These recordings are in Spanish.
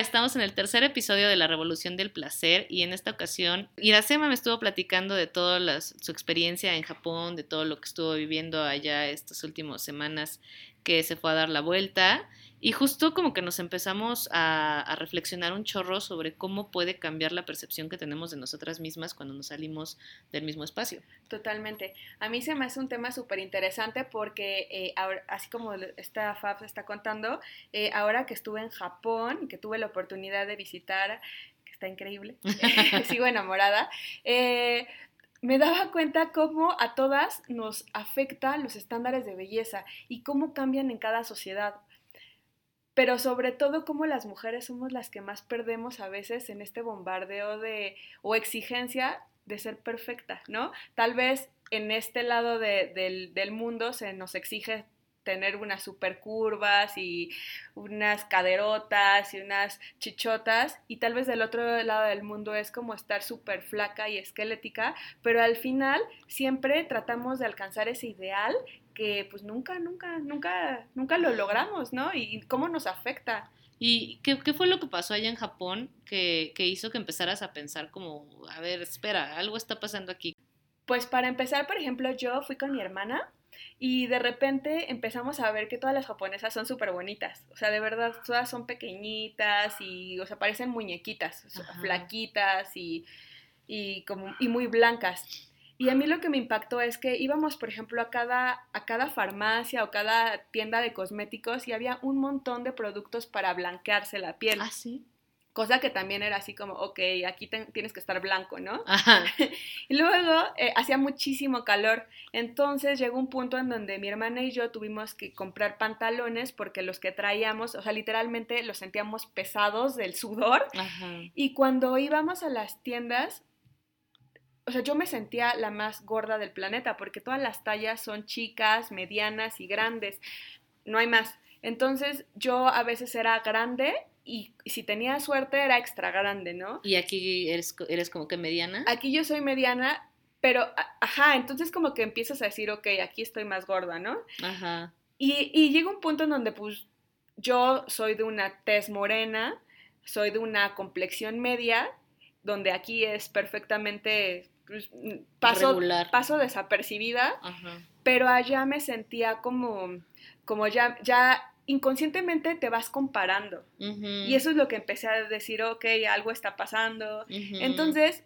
Estamos en el tercer episodio de La Revolución del Placer y en esta ocasión Iracema me estuvo platicando de toda su experiencia en Japón, de todo lo que estuvo viviendo allá estas últimas semanas que se fue a dar la vuelta y justo como que nos empezamos a, reflexionar un chorro sobre cómo puede cambiar la percepción que tenemos de nosotras mismas cuando nos salimos del mismo espacio. Totalmente. A mí se me hace un tema súper interesante porque, eh, ahora, así como esta Fab está contando, eh, ahora que estuve en Japón que tuve la oportunidad de visitar, que está increíble, sigo enamorada, eh, me daba cuenta cómo a todas nos afectan los estándares de belleza y cómo cambian en cada sociedad pero sobre todo como las mujeres somos las que más perdemos a veces en este bombardeo de o exigencia de ser perfecta, ¿no? Tal vez en este lado del, del mundo se nos exige tener unas super curvas y unas caderotas y unas chichotas y tal vez del otro lado del mundo es como estar súper flaca y esquelética, pero al final siempre tratamos de alcanzar ese ideal que pues nunca, nunca, nunca, nunca lo logramos, ¿no? Y, cómo nos afecta. ¿Y qué, qué, fue lo que pasó allá en Japón que, que hizo que empezaras a pensar como, a ver, espera, algo está pasando aquí? Pues para empezar, por ejemplo, yo fui con mi hermana y de repente empezamos a ver que todas las japonesas son súper bonitas. O sea, de verdad, todas son pequeñitas y, o sea, parecen muñequitas, flaquitas y, y, como, y muy blancas. Y a mí lo que me impactó es que íbamos, por ejemplo, a cada, a cada farmacia o cada tienda de cosméticos y había un montón de productos para blanquearse la piel. Ah, sí cosa que también era así como, ok, aquí tienes que estar blanco, ¿no? Ajá. y luego eh, hacía muchísimo calor, entonces llegó un punto en donde mi hermana y yo tuvimos que comprar pantalones porque los que traíamos, o sea, literalmente los sentíamos pesados del sudor. Ajá. Y cuando íbamos a las tiendas, o sea, yo me sentía la más gorda del planeta porque todas las tallas son chicas, medianas y grandes, no hay más. Entonces yo a veces era grande y si tenía suerte era extra grande, ¿no? ¿Y aquí eres, eres como que mediana? Aquí yo soy mediana, pero, ajá, entonces como que empiezas a decir, ok, aquí estoy más gorda, ¿no? Ajá. Y, y llega un punto en donde pues yo soy de una tez morena, soy de una complexión media, donde aquí es perfectamente pues, paso, paso desapercibida, Ajá. pero allá me sentía como, como ya, ya inconscientemente te vas comparando. Y eso es lo que empecé a decir, ok, algo está pasando. Entonces,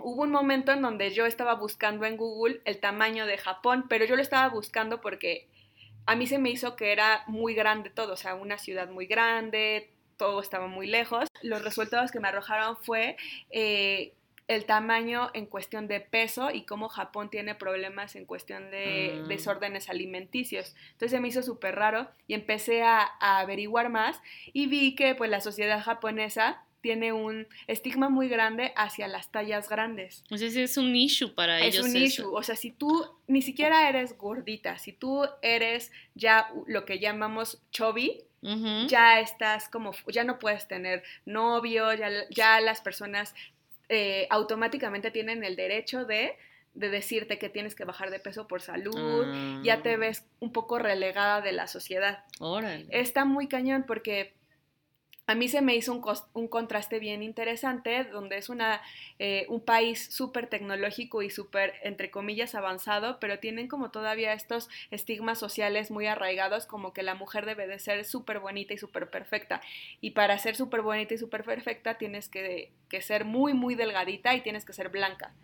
hubo un momento en donde yo estaba buscando en Google el tamaño de Japón, pero yo lo estaba buscando porque a mí se me hizo que era muy grande todo, o sea, una ciudad muy grande, todo estaba muy lejos. Los resultados que me arrojaron fue eh, el tamaño en cuestión de peso y cómo Japón tiene problemas en cuestión de mm. desórdenes alimenticios. Entonces se me hizo súper raro y empecé a, averiguar más y vi que pues la sociedad japonesa tiene un estigma muy grande hacia las tallas grandes. O sea, es un issue para ellos. Es un issue. O sea, si tú ni siquiera eres gordita, si tú eres ya lo que llamamos chubby, ya estás como, ya no puedes tener novio, ya, ya las personas eh, automáticamente tienen el derecho de, de, decirte que tienes que bajar de peso por salud, ya te ah. ves un poco relegada de la sociedad. Está muy cañón porque a mí se me hizo un, un contraste bien interesante, donde es una, eh, un país súper tecnológico y súper, entre comillas, avanzado, pero tienen como todavía estos estigmas sociales muy arraigados, como que la mujer debe de ser súper bonita y súper perfecta. Y para ser súper bonita y súper perfecta tienes que, que, ser muy, muy delgadita y tienes que ser blanca.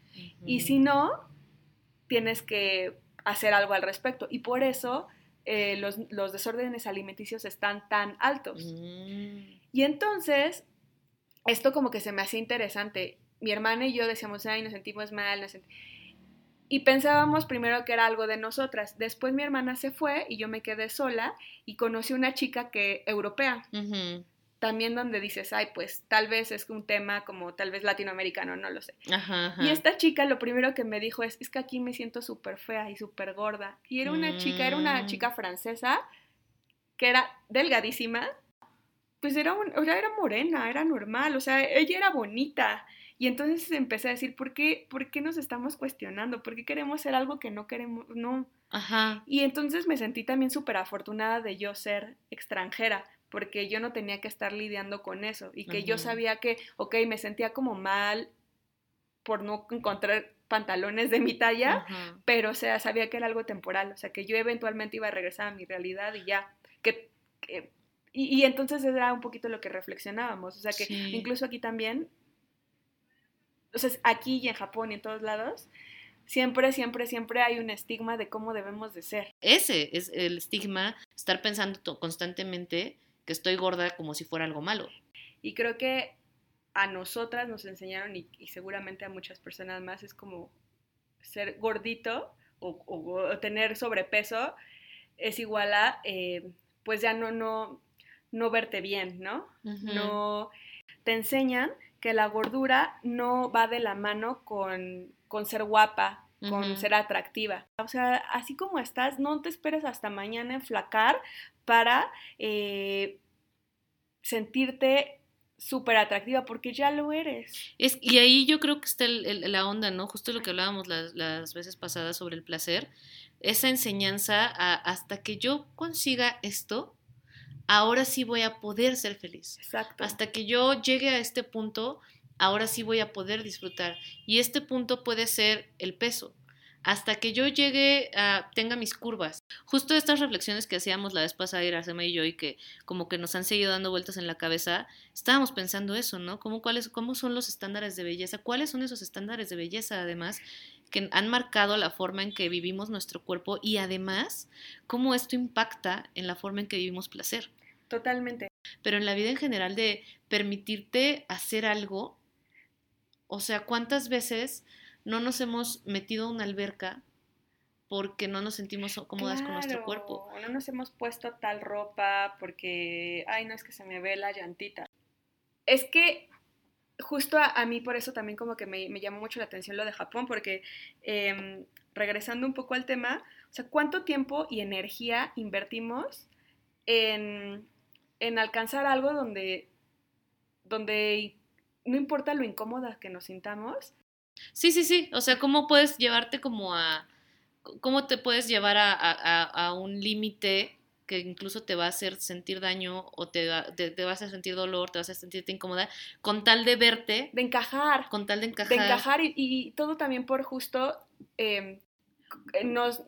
Y si no, tienes que hacer algo al respecto. Y por eso... Eh, los, los, desórdenes alimenticios están tan altos. Mm. Y entonces, esto como que se me hacía interesante. Mi hermana y yo decíamos, ay, nos sentimos mal, Y pensábamos primero que era algo de nosotras. Después mi hermana se fue y yo me quedé sola y conocí una chica que europea. También donde dices, ay, pues tal vez es un tema como tal vez latinoamericano, no lo sé. Y esta chica lo primero que me dijo es, es que aquí me siento súper fea y súper gorda. Y era una chica, era una mm. chica francesa que era delgadísima, pues era, un, era morena, era normal, o sea, ella era bonita. Y entonces empecé a decir, ¿por qué, ¿por qué nos estamos cuestionando? ¿Por qué queremos ser algo que no queremos? No. Ajá. Y entonces me sentí también súper afortunada de yo ser extranjera, porque yo no tenía que estar lidiando con eso y que yo sabía que, ok, me sentía como mal por no encontrar pantalones de mi talla, pero o sea, sabía que era algo temporal, o sea, que yo eventualmente iba a regresar a mi realidad y ya, que, y, entonces era un poquito lo que reflexionábamos, o sea, que incluso aquí también, o sea, aquí y en Japón y en todos lados, siempre, siempre, siempre hay un estigma de cómo debemos de ser. Ese es el estigma, estar pensando constantemente que estoy gorda como si fuera algo malo. Y creo que a nosotras nos enseñaron y, seguramente a muchas personas más es como ser gordito o, tener sobrepeso es igual a eh, pues ya no, no, no verte bien, ¿no? No te enseñan que la gordura no va de la mano con, con ser guapa, con ser atractiva. O sea, así como estás, no te esperes hasta mañana enflacar para eh, sentirte súper atractiva porque ya lo eres. Es, y ahí yo creo que está la onda, ¿no? Justo lo que hablábamos las, veces pasadas sobre el placer, esa enseñanza hasta que yo consiga esto, ahora sí voy a poder ser feliz. Exacto. Hasta que yo llegue a este punto, ahora sí voy a poder disfrutar. Y este punto puede ser el peso hasta que yo llegue a, tenga mis curvas. Justo estas reflexiones que hacíamos la vez pasada, Iracema y yo, y que como que nos han seguido dando vueltas en la cabeza, estábamos pensando eso, ¿no? ¿Cómo, cuáles, ¿Cómo son los estándares de belleza? ¿Cuáles son esos estándares de belleza, además, que han marcado la forma en que vivimos nuestro cuerpo y además, cómo esto impacta en la forma en que vivimos placer? Totalmente. Pero en la vida en general de permitirte hacer algo, o sea, ¿cuántas veces no nos hemos metido a una alberca porque no nos sentimos cómodas con nuestro cuerpo. No nos hemos puesto tal ropa porque, ay, no es que se me ve la llantita. Es que justo a, mí por eso también como que me, llamó mucho la atención lo de Japón, porque em, regresando un poco al tema, o sea, ¿cuánto tiempo y energía invertimos en, en alcanzar algo donde, donde no importa lo incómoda que nos sintamos, Sí, sí, sí. O sea, ¿cómo puedes llevarte como a... ¿Cómo te puedes llevar a, a, un límite que incluso te va a hacer sentir daño o te, te, vas a sentir dolor, te vas a sentirte incómoda, con tal de verte. De encajar. Con tal de encajar. De encajar y, todo también por justo... Em, nos,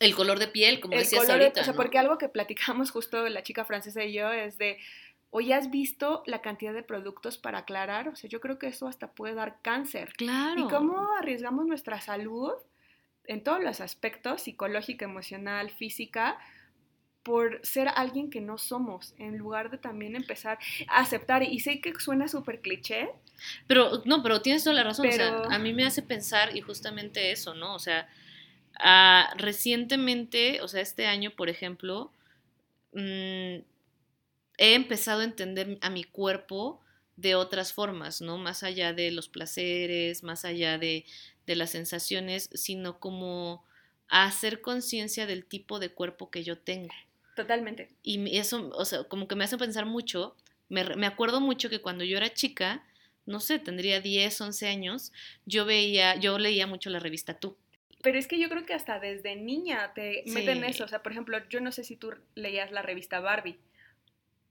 el color de piel, como decías ahorita. o sea, porque algo que platicamos justo la chica francesa y yo es de ¿O ya has visto la cantidad de productos para aclarar? O sea, yo creo que eso hasta puede dar cáncer. Claro. ¿Y cómo arriesgamos nuestra salud en todos los aspectos, psicológica, emocional, física, por ser alguien que no somos, en lugar de también empezar a aceptar? Y sé que suena súper cliché. Pero, no, pero tienes toda la razón. O sea, a mí me hace pensar y justamente eso, ¿no? O sea, ah, recientemente, o sea, este año, por ejemplo, mmm, he empezado a entender a mi cuerpo de otras formas, ¿no? Más allá de los placeres, más allá de, las sensaciones, sino como a hacer conciencia del tipo de cuerpo que yo tengo. Totalmente. Y eso, o sea, como que me hace pensar mucho, me, me acuerdo mucho que cuando yo era chica, no sé, tendría 10, 11 años, yo veía, yo leía mucho la revista Tú. Pero es que yo creo que hasta desde niña te meten eso. O sea, por ejemplo, yo no sé si tú leías la revista Barbie.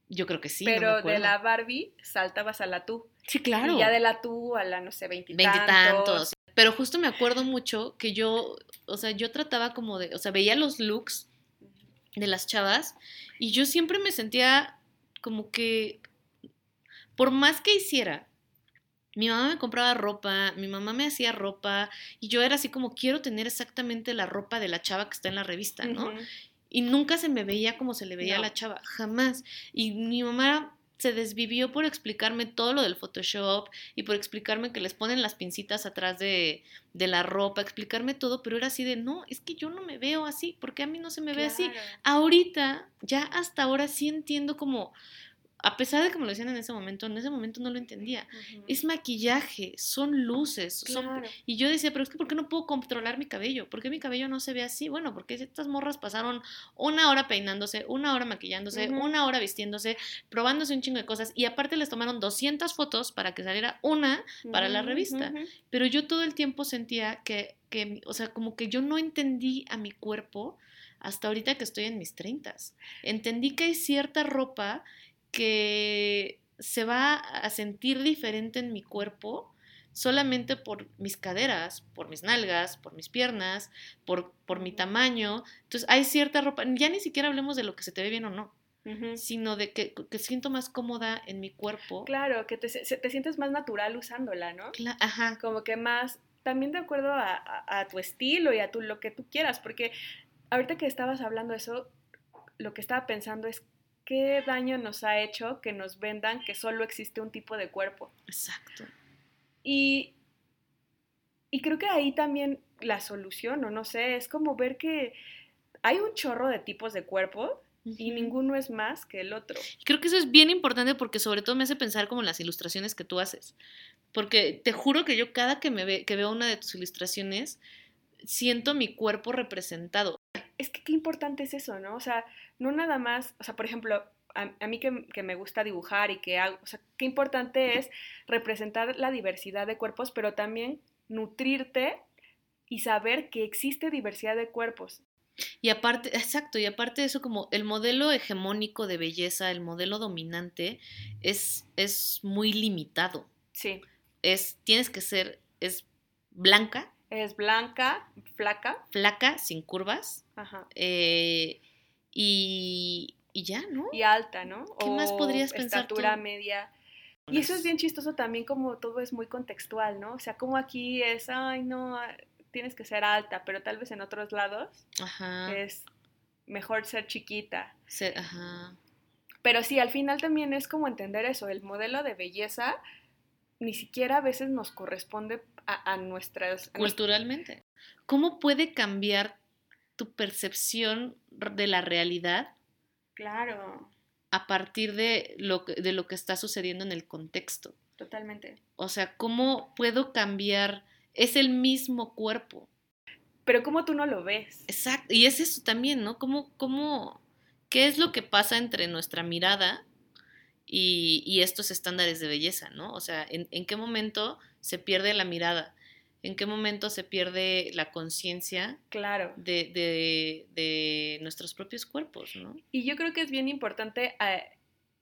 Yo creo que sí. Pero de la Barbie saltabas a la tú. Sí, claro. Y ya de la tú a la, no sé, veintitantos. Veintitantos. Pero justo me acuerdo mucho que yo, o sea, yo trataba como de, o sea, veía los looks de las chavas y yo siempre me sentía como que, por más que hiciera, mi mamá me compraba ropa, mi mamá me hacía ropa y yo era así como quiero tener exactamente la ropa de la chava que está en la revista, ¿no? Y nunca se me veía como se le veía a la chava, jamás. Y mi mamá se desvivió por explicarme todo lo del Photoshop y por explicarme que les ponen las pincitas atrás de, de la ropa, explicarme todo, pero era así de, no, es que yo no me veo así, porque a mí no se me ve así. Ahorita, ya hasta ahora sí entiendo como a pesar de que me lo decían en ese momento, en ese momento no lo entendía. Es maquillaje, son luces. Y yo decía, pero es que ¿por qué no puedo controlar mi cabello? ¿Por qué mi cabello no se ve así? Bueno, porque estas morras pasaron una hora peinándose, una hora maquillándose, una hora vistiéndose, probándose un chingo de cosas. Y aparte les tomaron 200 fotos para que saliera una para la revista. Pero yo todo el tiempo sentía que, que, o sea, como que yo no entendí a mi cuerpo hasta ahorita que estoy en mis treintas. Entendí que hay cierta ropa que se va a sentir diferente en mi cuerpo solamente por mis caderas, por mis nalgas, por mis piernas, por, por mi tamaño. Entonces hay cierta ropa, ya ni siquiera hablemos de lo que se te ve bien o no, sino de que, que, siento más cómoda en mi cuerpo. Claro, que te, te sientes más natural usándola, ¿no? Ajá. Como que más, también de acuerdo a, a, tu estilo y a tu, lo que tú quieras, porque ahorita que estabas hablando de eso, lo que estaba pensando es qué daño nos ha hecho que nos vendan que solo existe un tipo de cuerpo. Exacto. Y, y creo que ahí también la solución, o no sé, es como ver que hay un chorro de tipos de cuerpo y ninguno es más que el otro. Creo que eso es bien importante porque sobre todo me hace pensar como en las ilustraciones que tú haces. Porque te juro que yo cada que, me ve, que veo una de tus ilustraciones, siento mi cuerpo representado. Es que qué importante es eso, ¿no? O sea, no nada más, o sea, por ejemplo, a, mí que, que, me gusta dibujar y que hago, o sea, qué importante es representar la diversidad de cuerpos, pero también nutrirte y saber que existe diversidad de cuerpos. Y aparte, exacto, y aparte de eso, como el modelo hegemónico de belleza, el modelo dominante, es, es muy limitado. Sí. Es, tienes que ser, es blanca. Es blanca, flaca. Flaca, sin curvas. Ajá. Eh, y, y ya, ¿no? Y alta, ¿no? ¿Qué más podrías pensar? Estatura media. Y eso es bien chistoso también como todo es muy contextual, ¿no? O sea, como aquí es, ay, no, ah, tienes que ser alta, pero tal vez en otros lados es mejor ser chiquita. ajá. Pero sí, al final también es como entender eso, el modelo de belleza ni siquiera a veces nos corresponde a, nuestras... Culturalmente. ¿Cómo puede cambiar tu percepción de la realidad Claro. A partir de lo, que, de lo que está sucediendo en el contexto. Totalmente. O sea, ¿cómo puedo cambiar? Es el mismo cuerpo. Pero ¿cómo tú no lo ves? Exacto. Y es eso también, ¿no? ¿Cómo, cómo, qué es lo que pasa entre nuestra mirada y, y estos estándares de belleza, ¿no? O sea, ¿en, ¿en, qué momento se pierde la mirada? en qué momento se pierde la conciencia claro. de, nuestros propios cuerpos, ¿no? Y yo creo que es bien importante eh,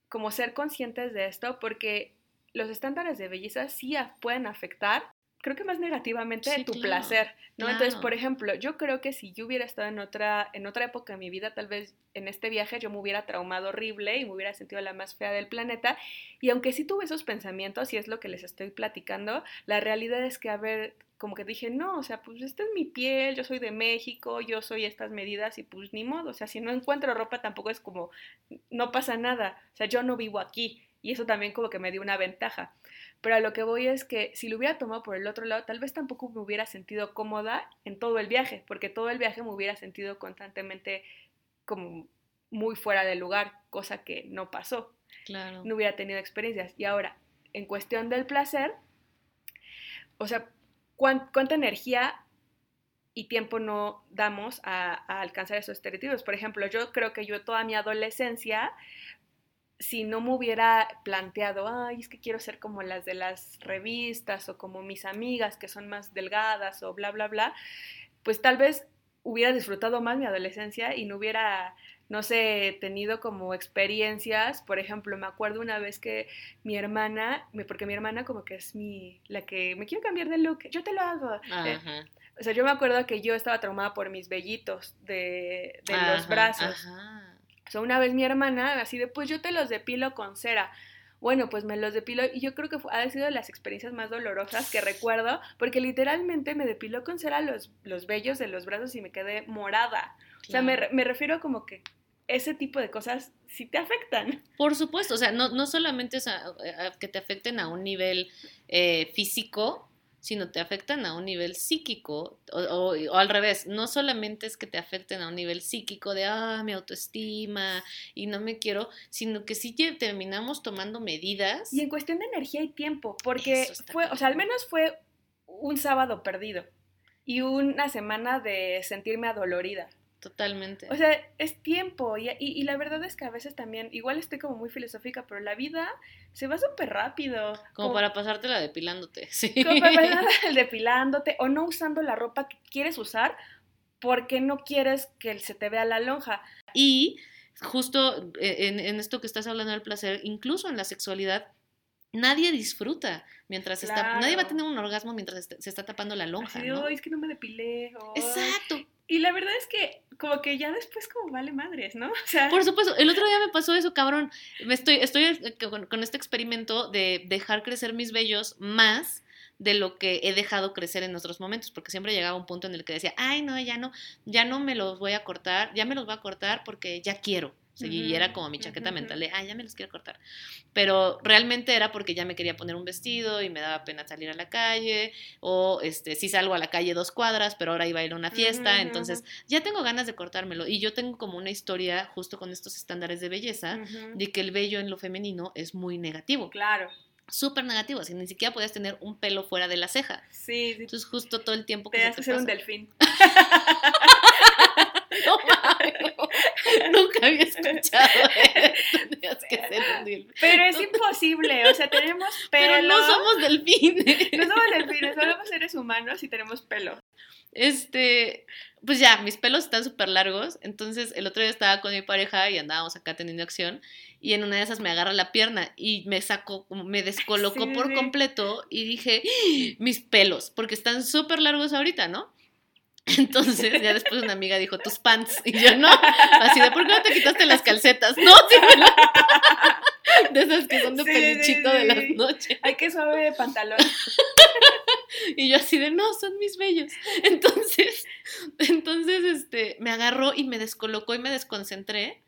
como ser conscientes de esto porque los estándares de belleza sí pueden afectar creo que más negativamente tu placer, ¿no? Entonces, por ejemplo, yo creo que si yo hubiera estado en otra, en otra época de mi vida, tal vez en este viaje yo me hubiera traumado horrible y me hubiera sentido la más fea del planeta. Y aunque sí tuve esos pensamientos, y es lo que les estoy platicando, la realidad es que, a ver, como que dije, no, o sea, pues esta es mi piel, yo soy de México, yo soy estas medidas y pues ni modo, o sea, si no encuentro ropa tampoco es como, no pasa nada, o sea, yo no vivo aquí y eso también como que me dio una ventaja. Pero a lo que voy es que si lo hubiera tomado por el otro lado, tal vez tampoco me hubiera sentido cómoda en todo el viaje, porque todo el viaje me hubiera sentido constantemente como muy fuera de lugar, cosa que no pasó. Claro. No hubiera tenido experiencias. Y ahora, en cuestión del placer, o sea, ¿cuánta energía y tiempo no damos a, a, alcanzar esos estereotipos. Por ejemplo, yo creo que yo toda mi adolescencia si no me hubiera planteado, ay, es que quiero ser como las de las revistas o como mis amigas que son más delgadas o bla, bla, bla, pues tal vez hubiera disfrutado más mi adolescencia y no hubiera, no sé, tenido como experiencias. Por ejemplo, me acuerdo una vez que mi hermana, porque mi hermana como que es mi, la que me quiero cambiar de look, yo te lo hago. Eh, o sea, yo me acuerdo que yo estaba traumada por mis vellitos de, de los brazos. Ajá. O sea, una vez mi hermana, así de, pues yo te los depilo con cera. Bueno, pues me los depilo y yo creo que ha sido de las experiencias más dolorosas que recuerdo, porque literalmente me depiló con cera los, los vellos de los brazos y me quedé morada. O sea, me, me refiero como que ese tipo de cosas sí te afectan. Por supuesto, o sea, no, no solamente es que te afecten a un nivel eh, físico, sino te afectan a un nivel psíquico, o, al revés, no solamente es que te afecten a un nivel psíquico de, ah, mi autoestima y no me quiero, sino que sí terminamos tomando medidas. Y en cuestión de energía y tiempo, porque fue, o sea, al menos fue un sábado perdido y una semana de sentirme adolorida. Totalmente. O sea, es tiempo y, y, la verdad es que a veces también, igual estoy como muy filosófica, pero la vida se va súper rápido. Como, para pasártela depilándote, sí. Como para pasártela depilándote o no usando la ropa que quieres usar porque no quieres que se te vea la lonja. Y justo eh, en, esto que estás hablando del placer, incluso en la sexualidad, nadie disfruta mientras está, nadie va a tener un orgasmo mientras se está tapando la lonja. ¿no? es que no me depilé. Exacto. Y la verdad es que como que ya después como vale madres, ¿no? O sea... Por supuesto, el otro día me pasó eso, cabrón. Me estoy, estoy eh, con, con este experimento de dejar crecer mis vellos más de lo que he dejado crecer en otros momentos, porque siempre llegaba un punto en el que decía, ay, no, ya no, ya no me los voy a cortar, ya me los voy a cortar porque ya quiero. Y era como mi chaqueta mental de, ay, ya me los quiero cortar. Pero realmente era porque ya me quería poner un vestido y me daba pena salir a la calle, o este, sí salgo a la calle dos cuadras, pero ahora iba a ir a una fiesta, entonces ya tengo ganas de cortármelo. Y yo tengo como una historia justo con estos estándares de belleza, de que el vello en lo femenino es muy negativo. Claro súper negativo, así ni siquiera podías tener un pelo fuera de la ceja. Sí, Entonces justo todo el tiempo que te, que ser un delfín. no Nunca había escuchado Tenías que ser un delfín. Pero es imposible, o sea, tenemos pelo. Pero no somos delfines. No somos delfines, somos seres humanos y tenemos pelo. Este, pues ya, mis pelos están súper largos. Entonces, el otro día estaba con mi pareja y andábamos acá teniendo acción. Y en una de esas me agarra la pierna y me sacó, me descolocó por completo. Y dije, ¡Ah! mis pelos, porque están súper largos ahorita, ¿no? Entonces, ya después una amiga dijo, tus pants. Y yo, no. Así de, ¿por qué no te quitaste las calcetas? No, sí De esas que son de pelichito de las noches. Ay, qué suave pantalón. Y yo así de, no, son mis bellos. Entonces, entonces, este, me agarró y me descolocó y me desconcentré.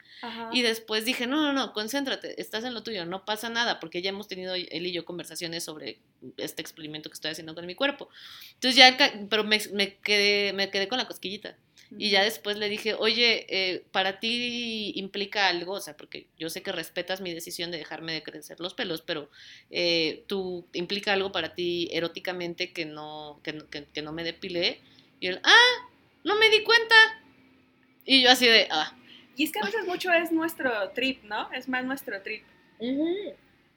Y después dije, no, no, no, concéntrate, estás en lo tuyo, no pasa nada, porque ya hemos tenido él y yo conversaciones sobre este experimento que estoy haciendo con mi cuerpo. Entonces ya, pero me, me, quedé, me quedé con la cosquillita. Y ya después le dije, oye, eh, para ti implica algo, o sea, porque yo sé que respetas mi decisión de dejarme de crecer los pelos, pero eh, tú implica algo para ti eróticamente que no, que, que, no me depilé. Y él, ah, no me di cuenta. Y yo así de, ah. Y es que a veces mucho es nuestro trip, ¿no? Es más nuestro trip.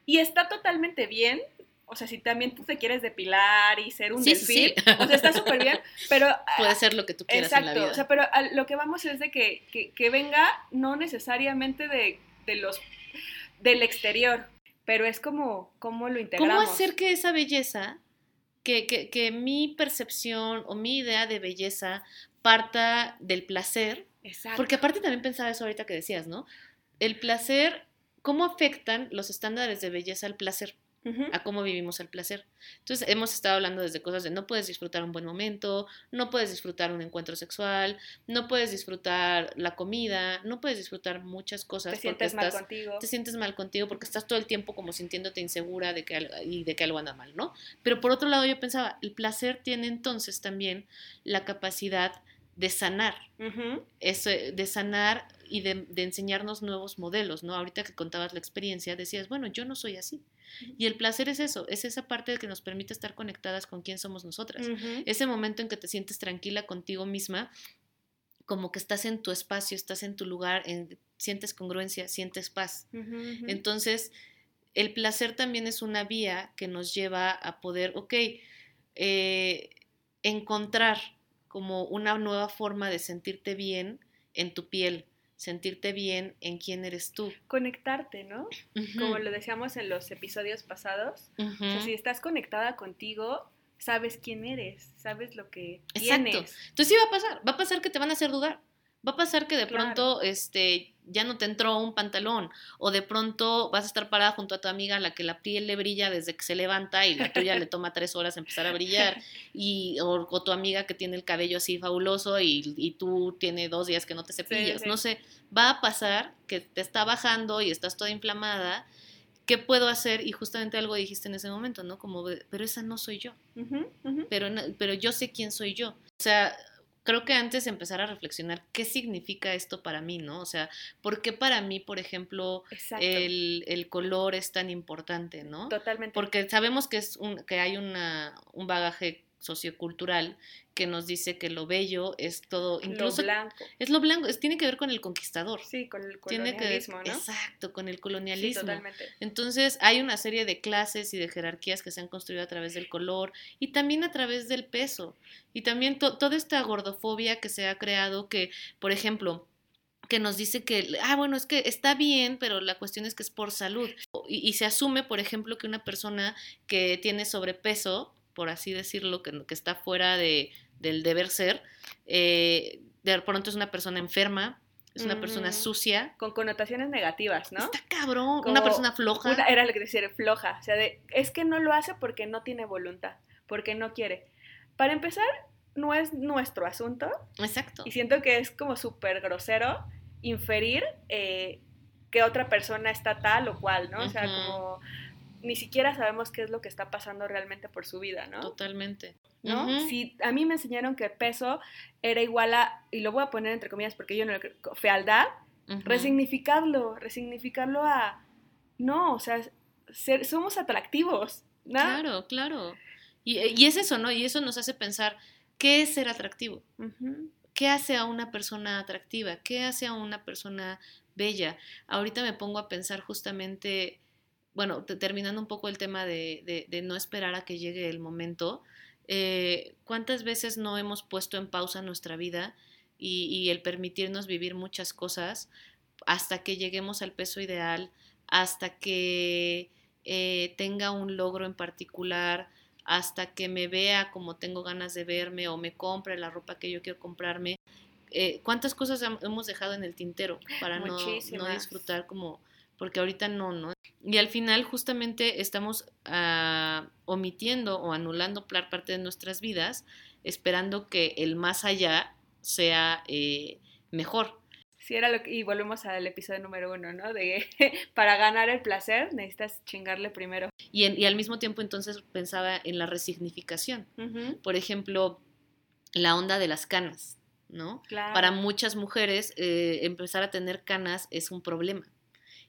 Y está totalmente bien o sea, si también tú te quieres depilar y ser un sí, delfín, o sea, está súper bien, pero... Puede ser lo que tú quieras exacto, en la vida. o sea, pero lo que vamos es de que, que, venga no necesariamente de, de, los... del exterior, pero es como cómo lo integramos. ¿Cómo hacer que esa belleza, que, que, que mi percepción o mi idea de belleza parta del placer? Exacto. Porque aparte también pensaba eso ahorita que decías, ¿no? El placer, ¿cómo afectan los estándares de belleza al placer? a cómo vivimos el placer. Entonces, hemos estado hablando desde cosas de no puedes disfrutar un buen momento, no puedes disfrutar un encuentro sexual, no puedes disfrutar la comida, no puedes disfrutar muchas cosas. Te sientes mal contigo. Te sientes mal contigo porque estás todo el tiempo como sintiéndote insegura de que, y de que algo anda mal, ¿no? Pero por otro lado, yo pensaba, el placer tiene entonces también la capacidad de sanar, Eso, de sanar y de, de, enseñarnos nuevos modelos, ¿no? Ahorita que contabas la experiencia, decías, bueno, yo no soy así. Y el placer es eso, es esa parte que nos permite estar conectadas con quién somos nosotras. Ese momento en que te sientes tranquila contigo misma, como que estás en tu espacio, estás en tu lugar, sientes congruencia, sientes paz. Entonces, el placer también es una vía que nos lleva a poder, ok, eh, encontrar como una nueva forma de sentirte bien en tu piel, sentirte bien en quién eres tú. Conectarte, ¿no? Como lo decíamos en los episodios pasados. O sea, si estás conectada contigo, sabes quién eres, sabes lo que Exacto. tienes. Entonces sí va a pasar, va a pasar que te van a hacer dudar. Va a pasar que de pronto este, ya no te entró un pantalón o de pronto vas a estar parada junto a tu amiga a la que la piel le brilla desde que se levanta y la tuya le toma tres horas empezar a brillar y o, tu amiga que tiene el cabello así fabuloso y, y tú tiene dos días que no te cepillas, no sé, va a pasar que te está bajando y estás toda inflamada. ¿Qué puedo hacer? Y justamente algo dijiste en ese momento, ¿no? Como, pero esa no soy yo. Pero, pero yo sé quién soy yo. O sea, creo que antes empezar a reflexionar qué significa esto para mí, ¿no? O sea, ¿por qué para mí, por ejemplo, el, color es tan importante, ¿no? Totalmente. Porque sabemos que, es un, que hay una, un bagaje sociocultural que nos dice que lo bello es todo, incluso lo blanco. es lo blanco, es, tiene que ver con el conquistador. Sí, con el colonialismo, ¿no? Exacto, con el colonialismo. Sí, totalmente. Entonces hay una serie de clases y de jerarquías que se han construido a través del color y también a través del peso y también toda esta gordofobia que se ha creado que, por ejemplo, que nos dice que, ah, bueno, es que está bien, pero la cuestión es que es por salud. Y, y se asume, por ejemplo, que una persona que tiene sobrepeso, por así decirlo, que, que está fuera de, del deber ser, eh, de pronto es una persona enferma, es una persona sucia. Con connotaciones negativas, ¿no? Está cabrón, una persona floja. era lo que decía, floja. O sea, de, es que no lo hace porque no tiene voluntad, porque no quiere. Para empezar, no es nuestro asunto. Exacto. Y siento que es como súper grosero inferir eh, que otra persona está tal o cual, ¿no? O sea, como ni siquiera sabemos qué es lo que está pasando realmente por su vida, ¿no? Totalmente. ¿No? Si a mí me enseñaron que peso era igual a, y lo voy a poner entre comillas porque yo no lo creo, fealdad, resignificarlo, resignificarlo a, no, o sea, ser, somos atractivos, ¿no? Claro, claro. Y, y, es eso, ¿no? Y eso nos hace pensar, ¿qué es ser atractivo? ¿Qué hace a una persona atractiva? ¿Qué hace a una persona bella? Ahorita me pongo a pensar justamente bueno, terminando un poco el tema de, no esperar a que llegue el momento, eh, ¿cuántas veces no hemos puesto en pausa nuestra vida y, el permitirnos vivir muchas cosas hasta que lleguemos al peso ideal, hasta que eh, tenga un logro en particular, hasta que me vea como tengo ganas de verme o me compre la ropa que yo quiero comprarme? Eh, ¿Cuántas cosas hemos dejado en el tintero para no, no disfrutar como porque ahorita no, ¿no? Y al final justamente estamos ah, omitiendo o anulando parte de nuestras vidas, esperando que el más allá sea eh, mejor. Sí, era lo que, y volvemos al episodio número uno, ¿no? De para ganar el placer necesitas chingarle primero. Y, y al mismo tiempo entonces pensaba en la resignificación. Por ejemplo, la onda de las canas, ¿no? Para muchas mujeres eh, empezar a tener canas es un problema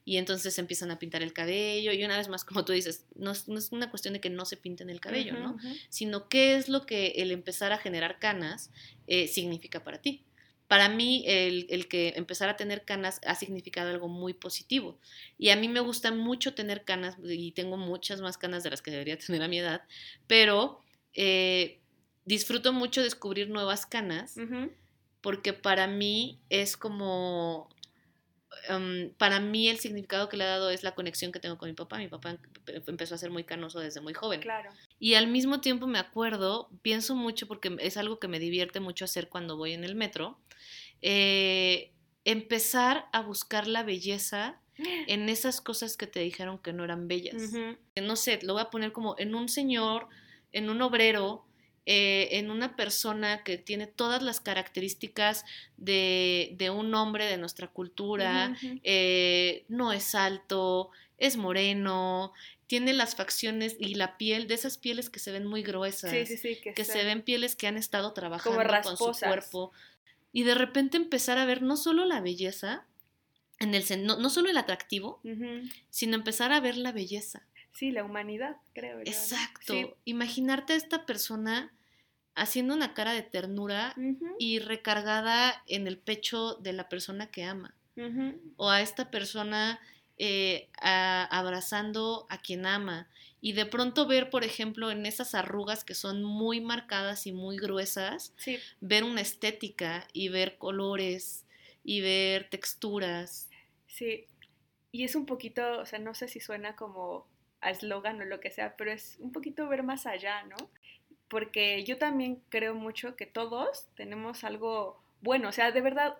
y entonces empiezan a pintar el cabello y una vez más, como tú dices, no es, una cuestión de que no se pinten el cabello, ¿no? Sino qué es lo que el empezar a generar canas eh, significa para ti. Para mí, el, el, que empezar a tener canas ha significado algo muy positivo. Y a mí me gusta mucho tener canas, y tengo muchas más canas de las que debería tener a mi edad, pero eh, disfruto mucho descubrir nuevas canas, porque para mí es como Em, para mí el significado que le ha dado es la conexión que tengo con mi papá. Mi papá empezó a ser muy canoso desde muy joven. Claro. Y al mismo tiempo me acuerdo, pienso mucho porque es algo que me divierte mucho hacer cuando voy en el metro, eh, empezar a buscar la belleza en esas cosas que te dijeron que no eran bellas. No sé, lo voy a poner como en un señor, en un obrero, eh, en una persona que tiene todas las características de, un hombre de nuestra cultura, eh, no es alto, es moreno, tiene las facciones y la piel, de esas pieles que se ven muy gruesas, que, se ven pieles que han estado trabajando con su cuerpo. Y de repente empezar a ver no solo la belleza, en el, no, no solo el atractivo, sino empezar a ver la belleza. Sí, la humanidad, creo. Exacto. Imaginarte a esta persona haciendo una cara de ternura y recargada en el pecho de la persona que ama. O a esta persona eh, abrazando a quien ama. Y de pronto ver, por ejemplo, en esas arrugas que son muy marcadas y muy gruesas, ver una estética y ver colores y ver texturas. Sí, y es un poquito, o sea, no sé si suena como a eslogan o lo que sea, pero es un poquito ver más allá, ¿no? Porque yo también creo mucho que todos tenemos algo bueno, o sea, de verdad,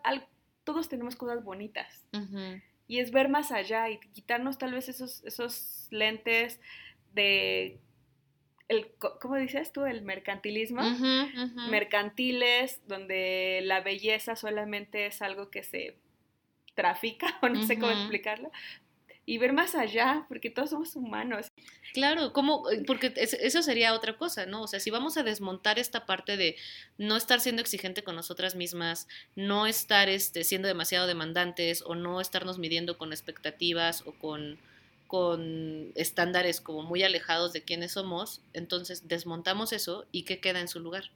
todos tenemos cosas bonitas. Y es ver más allá y quitarnos tal vez esos, esos lentes de el, ¿cómo dices tú? El mercantilismo. Mercantiles, donde la belleza solamente es algo que se trafica, o no sé cómo explicarlo, y ver más allá, porque todos somos humanos. Claro, como, eh, porque eso sería otra cosa, ¿no? O sea, si vamos a desmontar esta parte de no estar siendo exigente con nosotras mismas, no estar este, siendo demasiado demandantes o no estarnos midiendo con expectativas o con, con estándares como muy alejados de quienes somos, entonces desmontamos eso y ¿qué queda en su lugar?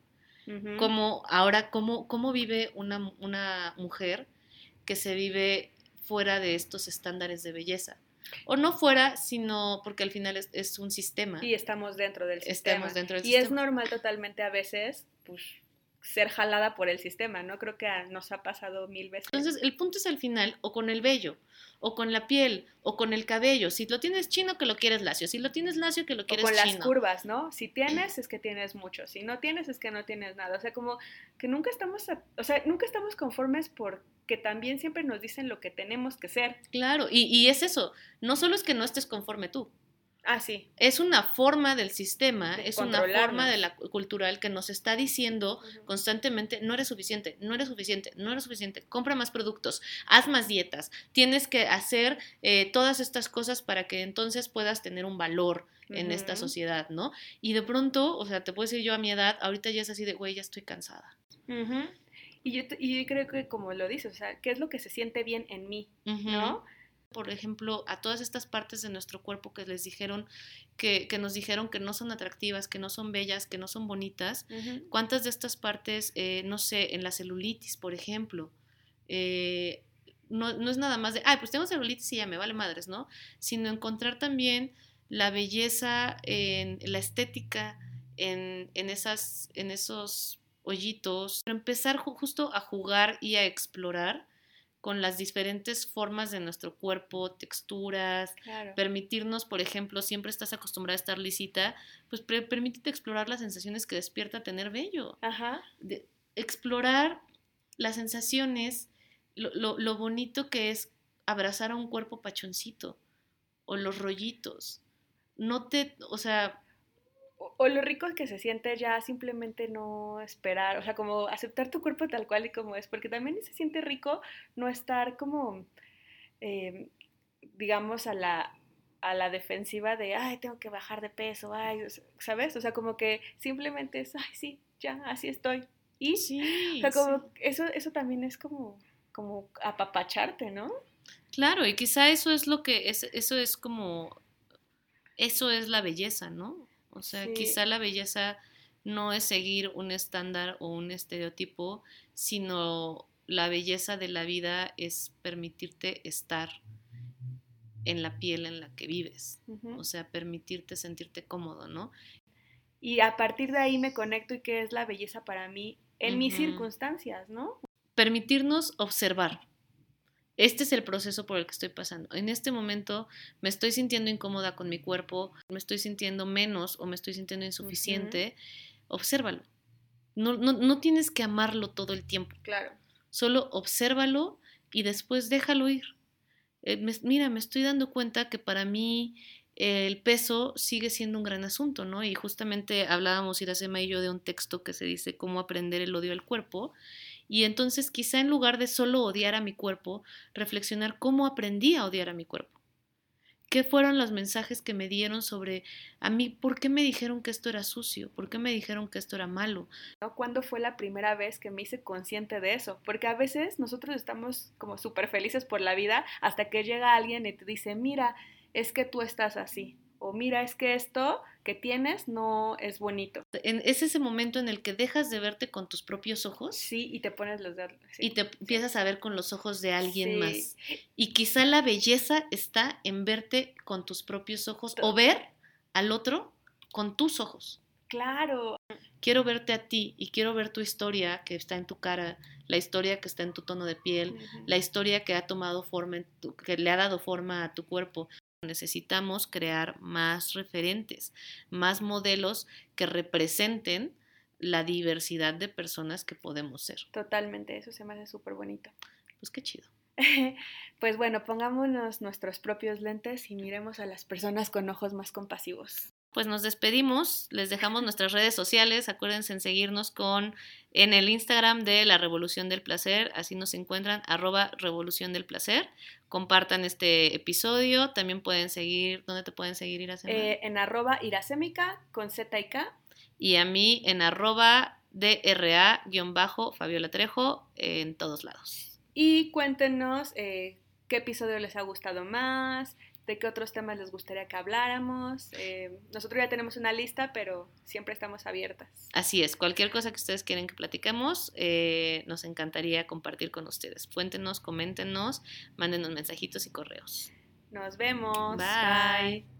Como ahora, ¿cómo, cómo vive una, una mujer que se vive fuera de estos estándares de belleza? O no fuera, sino porque al final es, un sistema. Y estamos dentro del sistema. Estamos dentro del y es normal totalmente a veces, pues, ser jalada por el sistema, ¿no? Creo que nos ha pasado mil veces. Entonces, el punto es al final, o con el vello, o con la piel, o con el cabello. Si lo tienes chino, que lo quieres lacio. Si lo tienes lacio, que lo quieres o con las curvas, ¿no? Si tienes, es que tienes mucho. Si no tienes, es que no tienes nada. O sea, como que nunca estamos, o sea, nunca estamos conformes porque también siempre nos dicen lo que tenemos que ser. Claro, y, y es eso. No solo es que no estés conforme tú, Ah, sí. Es una forma del sistema, es una forma de la cultural que nos está diciendo constantemente, no eres suficiente, no eres suficiente, no eres suficiente, compra más productos, haz más dietas, tienes que hacer eh, todas estas cosas para que entonces puedas tener un valor en esta sociedad, ¿no? Y de pronto, o sea, te puedo decir yo a mi edad, ahorita ya es así de, güey, ya estoy cansada. y, yo, y creo que como lo dices, o sea, ¿qué es lo que se siente bien en mí, ¿no? Por ejemplo, a todas estas partes de nuestro cuerpo que les dijeron, que, nos dijeron que no son atractivas, que no son bellas, que no son bonitas, ¿cuántas de estas partes, eh, no sé, en la celulitis, por ejemplo, eh, no, es nada más de, ay, pues tengo celulitis y ya me vale madres, ¿no? Sino encontrar también la belleza en la estética, en, esas, en esos hoyitos, empezar justo a jugar y a explorar con las diferentes formas de nuestro cuerpo, texturas, permitirnos, por ejemplo, siempre estás acostumbrada a estar lisita, pues permítete explorar las sensaciones que despierta tener vello. Ajá. explorar las sensaciones, lo, lo bonito que es abrazar a un cuerpo pachoncito o los rollitos. No te, o sea, o lo rico que se siente ya simplemente no esperar, o sea, como aceptar tu cuerpo tal cual y como es, porque también se siente rico no estar como, eh, digamos, a la, a la defensiva de, ay, tengo que bajar de peso, ay, ¿sabes? O sea, como que simplemente es, ay, sí, ya, así estoy. Y, sí, o sea, como, eso, eso también es como, como apapacharte, ¿no? Claro, y quizá eso es lo que, es, eso es como, eso es la belleza, ¿no? O sea, quizá la belleza no es seguir un estándar o un estereotipo, sino la belleza de la vida es permitirte estar en la piel en la que vives, o sea, permitirte sentirte cómodo, ¿no? Y a partir de ahí me conecto y qué es la belleza para mí en mis circunstancias, ¿no? Permitirnos observar, este es el proceso por el que estoy pasando. En este momento me estoy sintiendo incómoda con mi cuerpo, me estoy sintiendo menos o me estoy sintiendo insuficiente. Obsérvalo. No, no, no, tienes que amarlo todo el tiempo. Claro. Solo obsérvalo y después déjalo ir. Eh, mira, me estoy dando cuenta que para mí el peso sigue siendo un gran asunto, ¿no? Y justamente hablábamos Iracema y yo de un texto que se dice cómo aprender el odio al cuerpo y entonces quizá en lugar de solo odiar a mi cuerpo, reflexionar cómo aprendí a odiar a mi cuerpo. ¿Qué fueron los mensajes que me dieron sobre a mí? ¿Por qué me dijeron que esto era sucio? ¿Por qué me dijeron que esto era malo? ¿Cuándo fue la primera vez que me hice consciente de eso? Porque a veces nosotros estamos como súper felices por la vida hasta que llega alguien y te dice, mira, es que tú estás así o mira, es que esto que tienes no es bonito. Es ese momento en el que dejas de verte con tus propios ojos. Sí, y te pones los de... y te empiezas a ver con los ojos de alguien más. Y quizá la belleza está en verte con tus propios ojos o ver al otro con tus ojos. Claro. Quiero verte a ti y quiero ver tu historia que está en tu cara, la historia que está en tu tono de piel, la historia que ha tomado forma, que le ha dado forma a tu cuerpo necesitamos crear más referentes, más modelos que representen la diversidad de personas que podemos ser. Totalmente, eso se me hace súper bonito. Pues qué chido. pues bueno, pongámonos nuestros propios lentes y miremos a las personas con ojos más compasivos pues nos despedimos, les dejamos nuestras redes sociales, acuérdense en seguirnos con en el Instagram de la Revolución del Placer, así nos encuentran arroba Revolución del Placer, compartan este episodio, también pueden seguir, ¿dónde te pueden seguir Iracema? Eh, en arroba Iracémica con Z y K. Y a mí en arroba DRA-Fabiola Trejo en todos lados. Y cuéntenos eh, qué episodio les ha gustado más, de qué otros temas les gustaría que habláramos. Eh, nosotros ya tenemos una lista, pero siempre estamos abiertas. Así es, cualquier cosa que ustedes quieren que platiquemos, eh, nos encantaría compartir con ustedes. Cuéntenos, coméntenos, mándenos mensajitos y correos. Nos vemos. Bye.